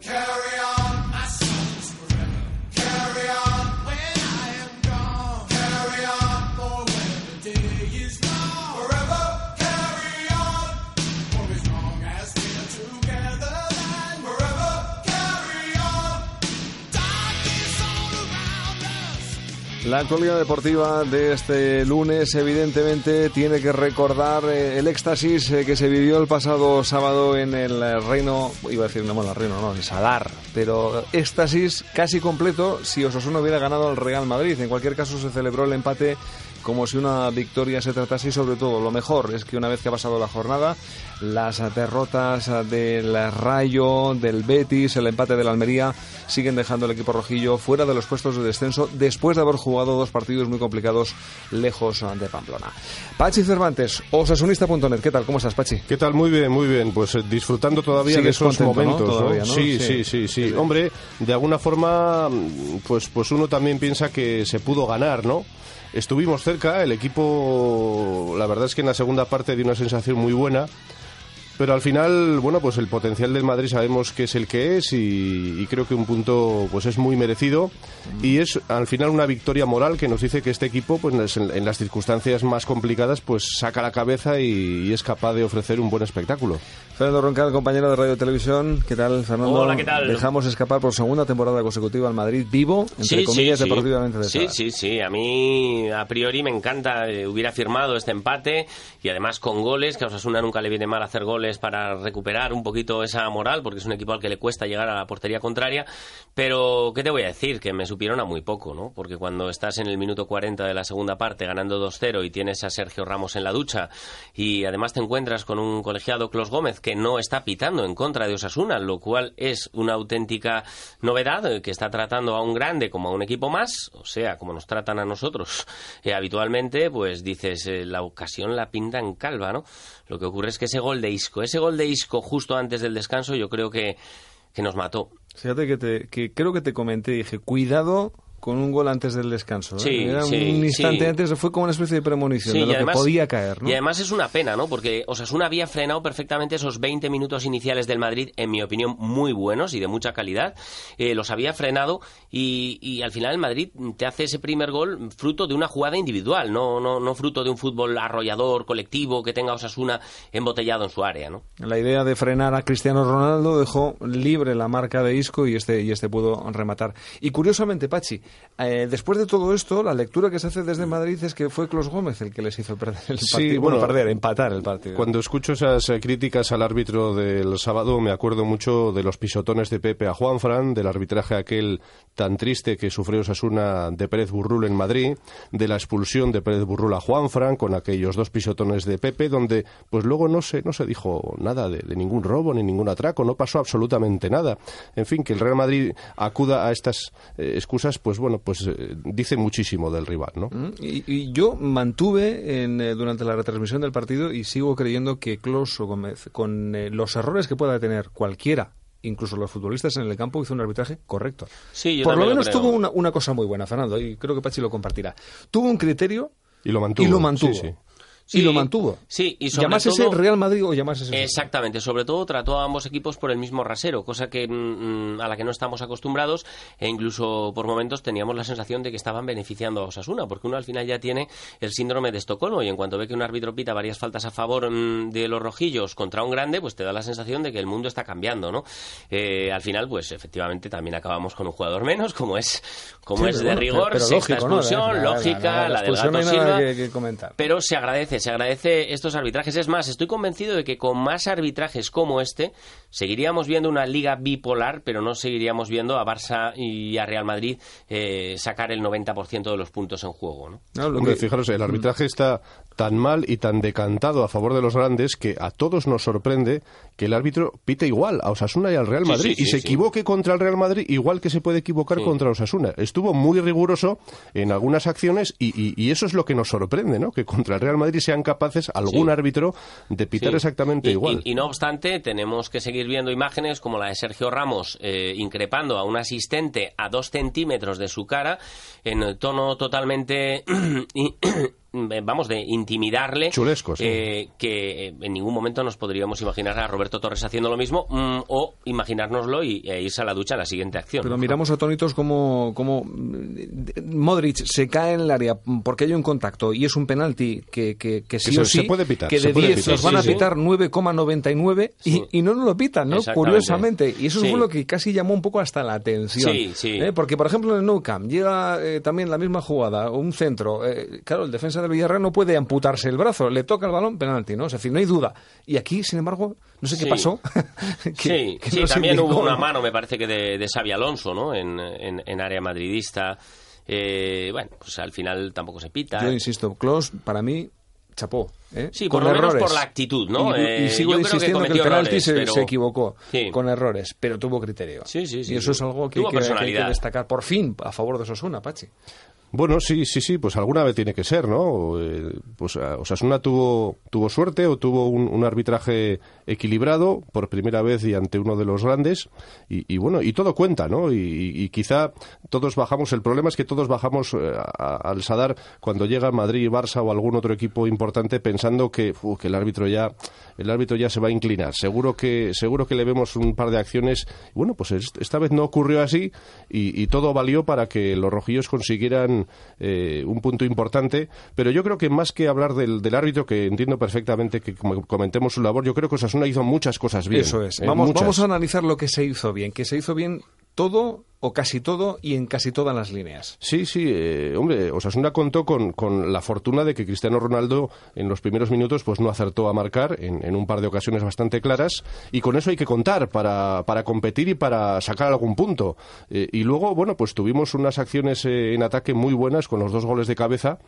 Carol. La actualidad deportiva de este lunes evidentemente tiene que recordar eh, el éxtasis eh, que se vivió el pasado sábado en el reino, iba a decir no, bueno, el reino no, en Sadar, pero éxtasis casi completo si Osasuna hubiera ganado al Real Madrid. En cualquier caso se celebró el empate como si una victoria se tratase y sobre todo lo mejor es que una vez que ha pasado la jornada las derrotas del Rayo, del Betis, el empate de la Almería siguen dejando al equipo rojillo fuera de los puestos de descenso después de haber jugado dos partidos muy complicados lejos de Pamplona. Pachi Cervantes, osasunista.net, ¿qué tal? ¿Cómo estás, Pachi? ¿Qué tal? Muy bien, muy bien. Pues eh, disfrutando todavía de esos momentos, Sí, sí, sí, sí, Hombre, de alguna forma, pues, pues uno también piensa que se pudo ganar, ¿no? Estuvimos cerca, el equipo, la verdad es que en la segunda parte dio una sensación muy buena. Pero al final, bueno, pues el potencial del Madrid sabemos que es el que es y, creo que un punto pues es muy merecido y es al final una victoria moral que nos dice que este equipo pues en, las circunstancias más complicadas pues saca la cabeza y, es capaz de ofrecer un buen espectáculo. Fernando Roncal, compañero de Radio Televisión, ¿qué tal, Fernando? Hola, ¿qué tal? Dejamos escapar por segunda temporada consecutiva al Madrid vivo, entre comillas, deportivamente. sí, sí, sí. A mí, a priori, me encanta. Eh, hubiera firmado este empate y además con goles, que a Osasuna nunca le viene mal hacer goles para recuperar un poquito esa moral, porque es un equipo al que le cuesta llegar a la portería contraria. Pero, ¿qué te voy a decir? Que me supieron a muy poco, ¿no? Porque cuando estás en el minuto 40 de la segunda parte ganando 2-0 y tienes a Sergio Ramos en la ducha y además te encuentras con un colegiado Clos Gómez que no está pitando en contra de Osasuna, lo cual es una auténtica novedad, que está tratando a un grande como a un equipo más, o sea, como nos tratan a nosotros eh, habitualmente, pues dices, eh, la ocasión la pinta en calva, ¿no? Lo que ocurre es que ese gol de Isco, ese gol de Isco justo antes del descanso, yo creo que, que nos mató. Fíjate que, te, que creo que te comenté, dije, cuidado con un gol antes del descanso. ¿eh? Era un instante antes, fue como una especie de premonición de lo que podía caer. Y además es una pena, ¿no? Porque Osasuna había frenado perfectamente esos 20 minutos iniciales del Madrid, en mi opinión, muy buenos y de mucha calidad. Eh, los había frenado y, al final el Madrid te hace ese primer gol fruto de una jugada individual, no, no, no fruto de un fútbol arrollador, colectivo, que tenga Osasuna embotellado en su área, ¿no? La idea de frenar a Cristiano Ronaldo dejó libre la marca de Isco y este, y este pudo rematar. Y curiosamente, Pachi, eh, después de todo esto, la lectura que se hace desde Madrid es que fue Clos Gómez el que les hizo perder el partido. bueno, perder, empatar el partido. Cuando escucho esas eh, críticas al árbitro del sábado, me acuerdo mucho de los pisotones de Pepe a Juan Fran, del arbitraje aquel tan triste que sufrió Sasuna de Pérez Burrul en Madrid, de la expulsión de Pérez Burrul a Juan Fran con aquellos dos pisotones de Pepe, donde pues luego no se, no se dijo nada de, ningún robo ni ningún atraco, no pasó absolutamente nada. En fin, que el Real Madrid acuda a estas eh, excusas, pues bueno, pues eh, dice muchísimo del rival, ¿no? Mm, y, yo mantuve en, eh, durante la retransmisión del partido y sigo creyendo que Closo Gómez, con eh, los errores que pueda tener cualquiera incluso los futbolistas en el campo hizo un arbitraje correcto. Sí, Por lo menos tuvo una, una, cosa muy buena, Fernando, y creo que Pachi lo compartirá. Tuvo un criterio y lo mantuvo. Y lo mantuvo y lo mantuvo. Sí, y sobre ese Real Madrid o Exactamente, sobre todo trató a ambos equipos por el mismo rasero, cosa que mm, mm, a la que no estamos acostumbrados e incluso por momentos teníamos la sensación de que estaban beneficiando a Osasuna, porque uno al final ya tiene el síndrome de Estocolmo y en cuanto ve que un árbitro pita varias faltas a favor mm, de los rojillos contra un grande, pues te da la sensación de que el mundo está cambiando, ¿no? Eh, al final, pues efectivamente también acabamos con un jugador menos, como es como es de rigor, sexta expulsión, lógica, la, del gato Silva, comentar. pero se agradece se agradece estos arbitrajes. Es más, estoy convencido de que con más arbitrajes como este seguiríamos viendo una liga bipolar, pero no seguiríamos viendo a Barça y a Real Madrid eh, sacar el 90% de los puntos en juego. ¿no? fijaros, el arbitraje está tan mal y tan decantado a favor de los grandes que a todos nos sorprende que el árbitro pite igual a Osasuna y al Real Madrid y se equivoque contra el Real Madrid igual que se puede equivocar contra Osasuna. Estuvo muy riguroso en algunas acciones y, eso es lo que nos sorprende, ¿no? Que contra el Real Madrid sean capaces algún árbitro de pitar exactamente igual. Y, no obstante, tenemos que seguir viendo imágenes como la de Sergio Ramos eh, increpando a un asistente a dos centímetros de su cara en tono totalmente vamos, de intimidarle. Chulescos. Eh, que en ningún momento nos podríamos imaginar a Roberto Torres haciendo lo mismo mm, o imaginárnoslo y, e irse a la ducha a la siguiente acción. Pero miramos atónitos como, como mm, Modric se cae en el área porque hay un contacto y es un penalti que, que, que sí o sí, puede pitar, que de 10 nos van a pitar 9,99 y, y, no nos lo pitan, ¿no? Curiosamente. Y eso fue lo que casi llamó un poco hasta la atención. ¿eh? Porque, por ejemplo, en el Nou Camp llega eh, también la misma jugada, un centro. Eh, claro, el defensa del Villarreal no puede amputarse el brazo, le toca el balón, penalti, ¿no? Es decir, no hay duda. Y aquí, sin embargo, no sé qué pasó. sí, también hubo una mano, me parece que de, de Xavi Alonso, ¿no? En, en, área madridista. bueno, pues al final tampoco se pita. Yo insisto, Klos, para mí, chapó. ¿eh? Sí, por lo menos por la actitud, ¿no? Y, eh, sigo insistiendo que, el penalti se, equivocó con errores, pero tuvo criterio. Sí, sí, sí. Y eso es algo que, hay que, destacar por fin a favor de Sosuna, Pachi. Bueno, sí, sí, sí, pues alguna vez tiene que ser, ¿no? Eh, pues Osasuna tuvo, tuvo suerte o tuvo un, arbitraje equilibrado por primera vez y ante uno de los grandes y, bueno, y todo cuenta, ¿no? Y, quizá todos bajamos, el problema es que todos bajamos eh, al Sadar cuando llega Madrid, Barça o algún otro equipo importante pensando que, que el árbitro ya el árbitro ya se va a inclinar. Seguro que seguro que le vemos un par de acciones. Bueno, pues esta vez no ocurrió así y, todo valió para que los rojillos consiguieran eh, un punto importante. Pero yo creo que más que hablar del, árbitro, que entiendo perfectamente que comentemos su labor, yo creo que hizo muchas cosas bien. Eso es. Eh, vamos, vamos a analizar lo que se hizo bien. Que se hizo bien todo o casi todo y en casi todas las líneas. Sí, sí, eh, hombre, Osasuna contó con, con, la fortuna de que Cristiano Ronaldo en los primeros minutos pues no acertó a marcar en, un par de ocasiones bastante claras y con eso hay que contar para, para competir y para sacar algún punto. Eh, y luego, bueno, pues tuvimos unas acciones eh, en ataque muy buenas con los dos goles de cabeza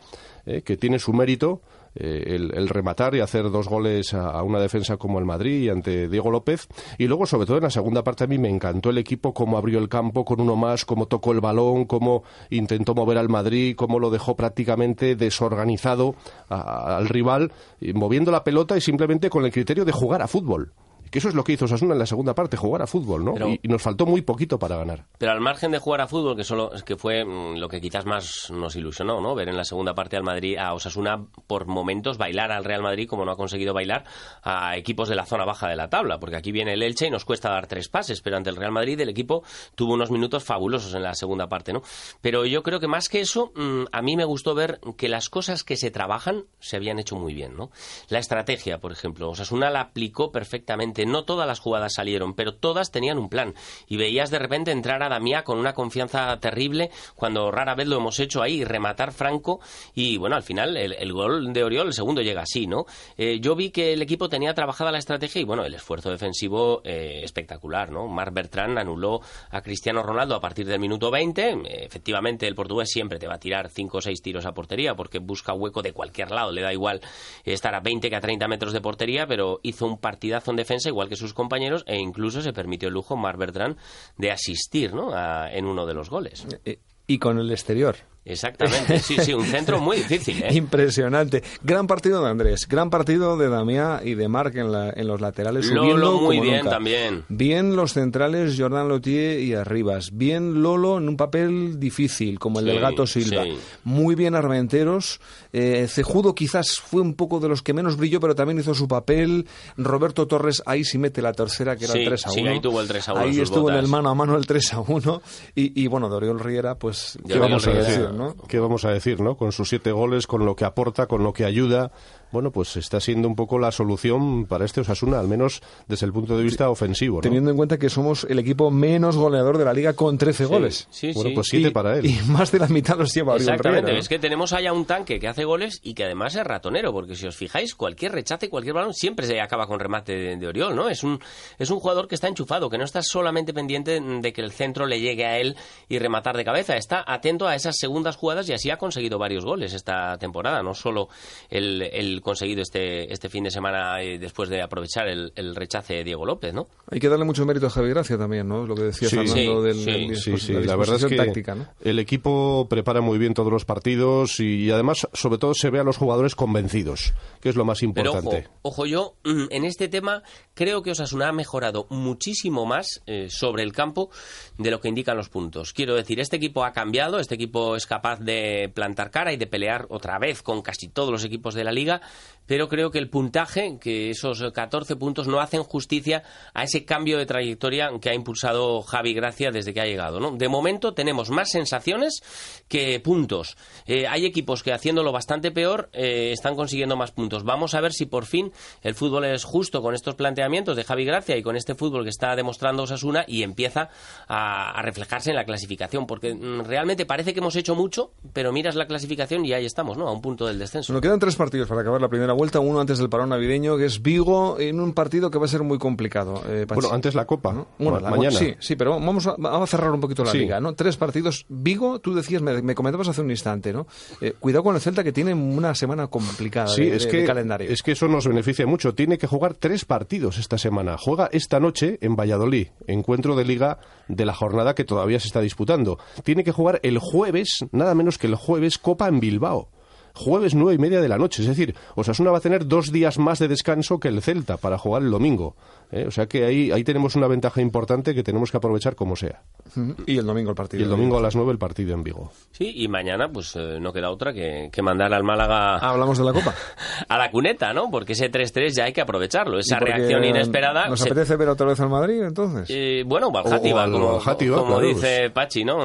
que tiene su mérito eh, el, rematar y hacer dos goles a, una defensa como el Madrid y ante Diego López. Y luego, sobre todo en la segunda parte, a mí me encantó el equipo, cómo abrió el campo con uno más, cómo tocó el balón, cómo intentó mover al Madrid, cómo lo dejó prácticamente desorganizado al rival, moviendo la pelota y simplemente con el criterio de jugar a fútbol que eso es lo que hizo Osasuna en la segunda parte, jugar a fútbol, ¿no? y, nos faltó muy poquito para ganar. Pero al margen de jugar a fútbol, que solo que fue mm, lo que quizás más nos ilusionó, ¿no? Ver en la segunda parte al Madrid, a Osasuna por momentos bailar al Real Madrid como no ha conseguido bailar a equipos de la zona baja de la tabla, porque aquí viene el Elche y nos cuesta dar tres pases, pero ante el Real Madrid el equipo tuvo unos minutos fabulosos en la segunda parte, ¿no? Pero yo creo que más que eso, mm, a mí me gustó ver que las cosas que se trabajan se habían hecho muy bien, ¿no? La estrategia, por ejemplo, Osasuna la aplicó perfectamente, no todas las jugadas salieron, pero todas tenían un plan. Y veías de repente entrar a Damiá con una confianza terrible, cuando rara vez lo hemos hecho ahí, rematar Franco, y bueno, al final el, gol de Oriol, el segundo llega así, ¿no? Eh, yo vi que el equipo tenía trabajada la estrategia y bueno, el esfuerzo defensivo eh, espectacular, ¿no? Marc Bertrand anuló a Cristiano Ronaldo a partir del minuto 20, efectivamente el portugués siempre te va a tirar 5 o 6 tiros a portería porque busca hueco de cualquier lado, le da igual estar a 20 que a 30 metros de portería, pero hizo un partidazo en defensa igual que sus compañeros e incluso se permitió el lujo Mar Bertrand de asistir ¿no? en uno de los goles. Eh, y con el exterior. Exactamente, sí, sí, un centro muy difícil. ¿eh? Impresionante. Gran partido de Andrés, gran partido de Damián y de Marc en, en los laterales. Lolo muy bien también. Bien los centrales Jordan Lotier y Arribas. Bien Lolo en un papel difícil, como el del Gato Silva. Muy bien Armenteros. Eh, Cejudo quizás fue un poco de los que menos brilló, pero también hizo su papel. Roberto Torres ahí sí mete la tercera, que era el 3 a 1. Sí, ahí tuvo el 3 a 1. Ahí estuvo en el mano a mano el 3 a 1. Y, y bueno, Doriol Riera, pues, ¿qué vamos a decir? ¿Qué vamos a decir, no? Con sus siete goles, con lo que aporta, con lo que ayuda, bueno, pues está siendo un poco la solución para este Osasuna, al menos desde el punto de vista ofensivo. Teniendo en cuenta que somos el equipo menos goleador de la liga con 13 goles. Sí, bueno, pues siete para él. Y más de la mitad los lleva Exactamente, es que tenemos allá un tanque que hace goles y que además es ratonero, porque si os fijáis, cualquier rechace, cualquier balón siempre se acaba con remate de, Oriol, ¿no? Es un, es un jugador que está enchufado, que no está solamente pendiente de que el centro le llegue a él y rematar de cabeza, está atento a esas segundas jugadas y así ha conseguido varios goles esta temporada, no solo el, el conseguido este, este fin de semana eh, después de aprovechar el, rechace de Diego López, ¿no? Hay que darle mucho mérito a Javi Gracia también, ¿no? Lo que decía Fernando del, sí, sí, la, verdad es que el equipo prepara muy bien todos los partidos y, además, sobre todo, se ve a los jugadores convencidos, que es lo más importante. ojo, yo mm, en este tema creo que Osasuna ha mejorado muchísimo más eh, sobre el campo de lo que indican los puntos. Quiero decir, este equipo ha cambiado, este equipo es capaz de plantar cara y de pelear otra vez con casi todos los equipos de la liga, pero creo que el puntaje, que esos 14 puntos no hacen justicia a ese cambio de trayectoria que ha impulsado Javi Gracia desde que ha llegado. ¿no? De momento tenemos más sensaciones que puntos. Eh, hay equipos que haciéndolo bastante peor eh, están consiguiendo más puntos. Vamos a ver si por fin el fútbol es justo con estos planteamientos de Javi Gracia y con este fútbol que está demostrando Osasuna y empieza a, reflejarse en la clasificación, porque mm, realmente parece que hemos hecho mucho, pero miras la clasificación y ahí estamos, ¿no? A un punto del descenso. Nos quedan tres partidos para acabar la primera vuelta, uno antes del parón navideño, que es Vigo, en un partido que va a ser muy complicado. Eh, bueno, antes la Copa, ¿no? mañana. Sí, sí, pero vamos a, cerrar un poquito la liga, ¿no? Tres partidos. Vigo, tú decías, me, comentabas hace un instante, ¿no? Eh, cuidado con el Celta que tiene una semana complicada sí, de, es que, calendario. Es que eso nos beneficia mucho. Tiene que jugar tres partidos esta semana. Juega esta noche en Valladolid, encuentro de liga de la jornada que todavía se está disputando. Tiene que jugar el jueves, nada menos que el jueves, Copa en Bilbao jueves nueve y media de la noche. Es decir, Osasuna va a tener dos días más de descanso que el Celta para jugar el domingo. ¿eh? O sea que ahí, ahí tenemos una ventaja importante que tenemos que aprovechar como sea. Y el domingo el partido. Y el domingo a las nueve el partido en Vigo. Sí, y mañana pues eh, no queda otra que, mandar al Málaga... Ah, hablamos de la Copa. a la cuneta, ¿no? Porque ese 3-3 ya hay que aprovecharlo. Esa reacción inesperada... ¿Nos apetece ver otra vez al Madrid entonces? Eh, bueno, al como, dice Pachi, ¿no?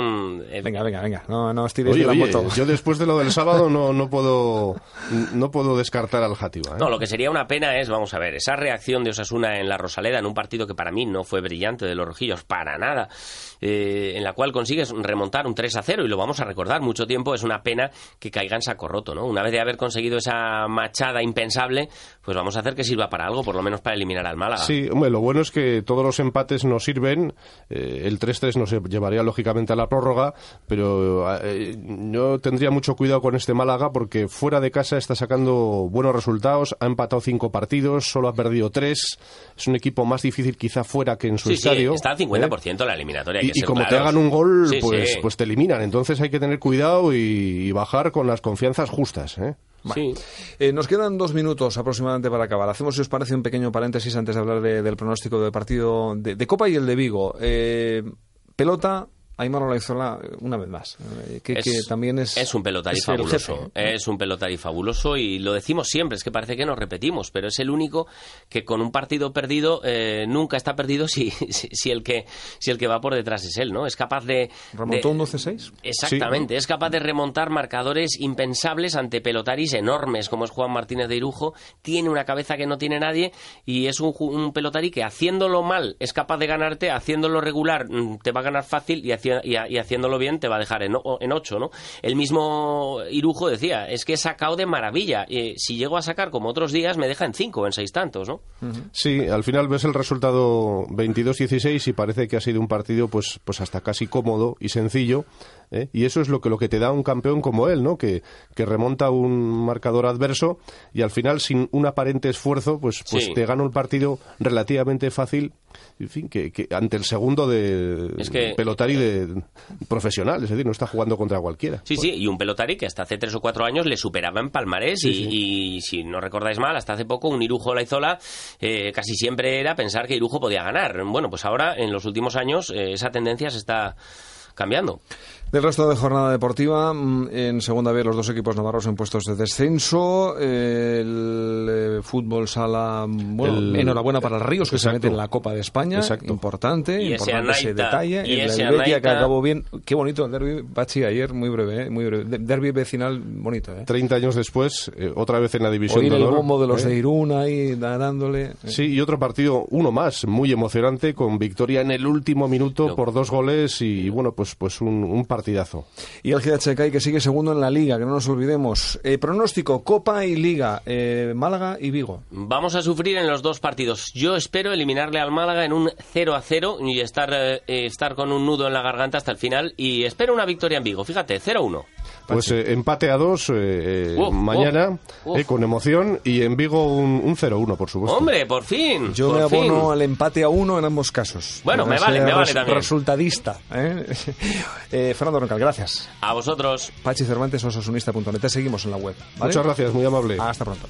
Venga, venga, venga. No, no la moto. Yo después de lo del sábado no, no puedo no puedo descartar al Játiva. No, lo que sería una pena es, vamos a ver, esa reacción de Osasuna en la Rosaleda en un partido que para mí no fue brillante de los rojillos, para nada, eh, en la cual consigues remontar un 3 a 0 y lo vamos a recordar mucho tiempo, es una pena que caiga en saco roto, ¿no? Una vez de haber conseguido esa machada impensable, pues vamos a hacer que sirva para algo, por lo menos para eliminar al Málaga. Sí, hombre, lo bueno es que todos los empates nos sirven, eh, el 3-3 nos llevaría lógicamente a la prórroga, pero eh, yo tendría mucho cuidado con este Málaga porque fuera de casa está sacando buenos resultados, ha empatado cinco partidos, solo ha perdido tres, es un equipo más difícil quizá fuera que en su estadio. está al 50% la eliminatoria. y, como te hagan un gol, pues, pues te eliminan. Entonces hay que tener cuidado y, bajar con las confianzas justas. ¿eh? Eh, nos quedan dos minutos aproximadamente para acabar. Hacemos, si os parece, un pequeño paréntesis antes de hablar del pronóstico del partido de, Copa y el de Vigo. Eh, pelota, Aymar Olaizola una vez más, eh, que, también es... Es un pelotari fabuloso, es un pelotari fabuloso y lo decimos siempre, es que parece que nos repetimos, pero es el único que con un partido perdido eh, nunca está perdido si, si, el que, si el que va por detrás es él, ¿no? Es capaz de... ¿Remontó un 12-6? Exactamente, es capaz de remontar marcadores impensables ante pelotaris enormes como es Juan Martínez de Irujo, tiene una cabeza que no tiene nadie y es un, un pelotari que haciéndolo mal es capaz de ganarte, haciéndolo regular mm, te va a ganar fácil y y, haciéndolo bien te va a dejar en, en ocho, ¿no? El mismo Irujo decía, es que he sacado de maravilla. y si llego a sacar como otros días, me deja en cinco o en seis tantos, ¿no? Sí, al final ves el resultado 22-16 y parece que ha sido un partido pues, pues hasta casi cómodo y sencillo. ¿eh? Y eso es lo que, lo que te da un campeón como él, ¿no? Que, que remonta un marcador adverso y al final, sin un aparente esfuerzo, pues, pues te gana un partido relativamente fácil en fin, que, ante el segundo de pelotari de, profesional, es decir, no está jugando contra cualquiera. Sí, sí, y un pelotari que hasta hace tres o cuatro años le superaba en palmarés y, si no recordáis mal, hasta hace poco un Irujo Laizola eh, casi siempre era pensar que Irujo podía ganar. Bueno, pues ahora en los últimos años eh, esa tendencia se está cambiando. Del resto de jornada deportiva, mm, en segunda vez los dos equipos navarros en puestos de descenso. El eh, fútbol sala, bueno, enhorabuena para el Ríos que se mete en la Copa de España. Importante, importante ese, detalle. Y el Helvetia que acabó bien. Qué bonito el derby, Bachi, ayer, muy breve, eh, muy breve. Derby vecinal bonito. Eh. 30 años después, eh, otra vez en la división Oír el bombo de los de Irún ahí dándole. Sí, y otro partido, uno más, muy emocionante, con victoria en el último minuto por dos goles y, bueno, pues, pues un, un partido partidazo. Y el GHK que sigue segundo en la Liga, que no nos olvidemos. Eh, pronóstico, Copa y Liga, eh, Málaga y Vigo. Vamos a sufrir en los dos partidos. Yo espero eliminarle al Málaga en un 0 a 0 y estar, eh, estar con un nudo en la garganta hasta el final. Y espero una victoria en Vigo. Fíjate, 0-1. Pues empate a 2 mañana, con emoción. Y en Vigo un, 0-1 por supuesto. Hombre, por fin. Yo me abono al empate a 1 en ambos casos. Bueno, me vale, me vale también. Resultadista. Fernando Roncal, gracias. A vosotros. Pachi Cervantes, osasunista.net. Te seguimos en la web. Muchas gracias, muy amable. Hasta pronto.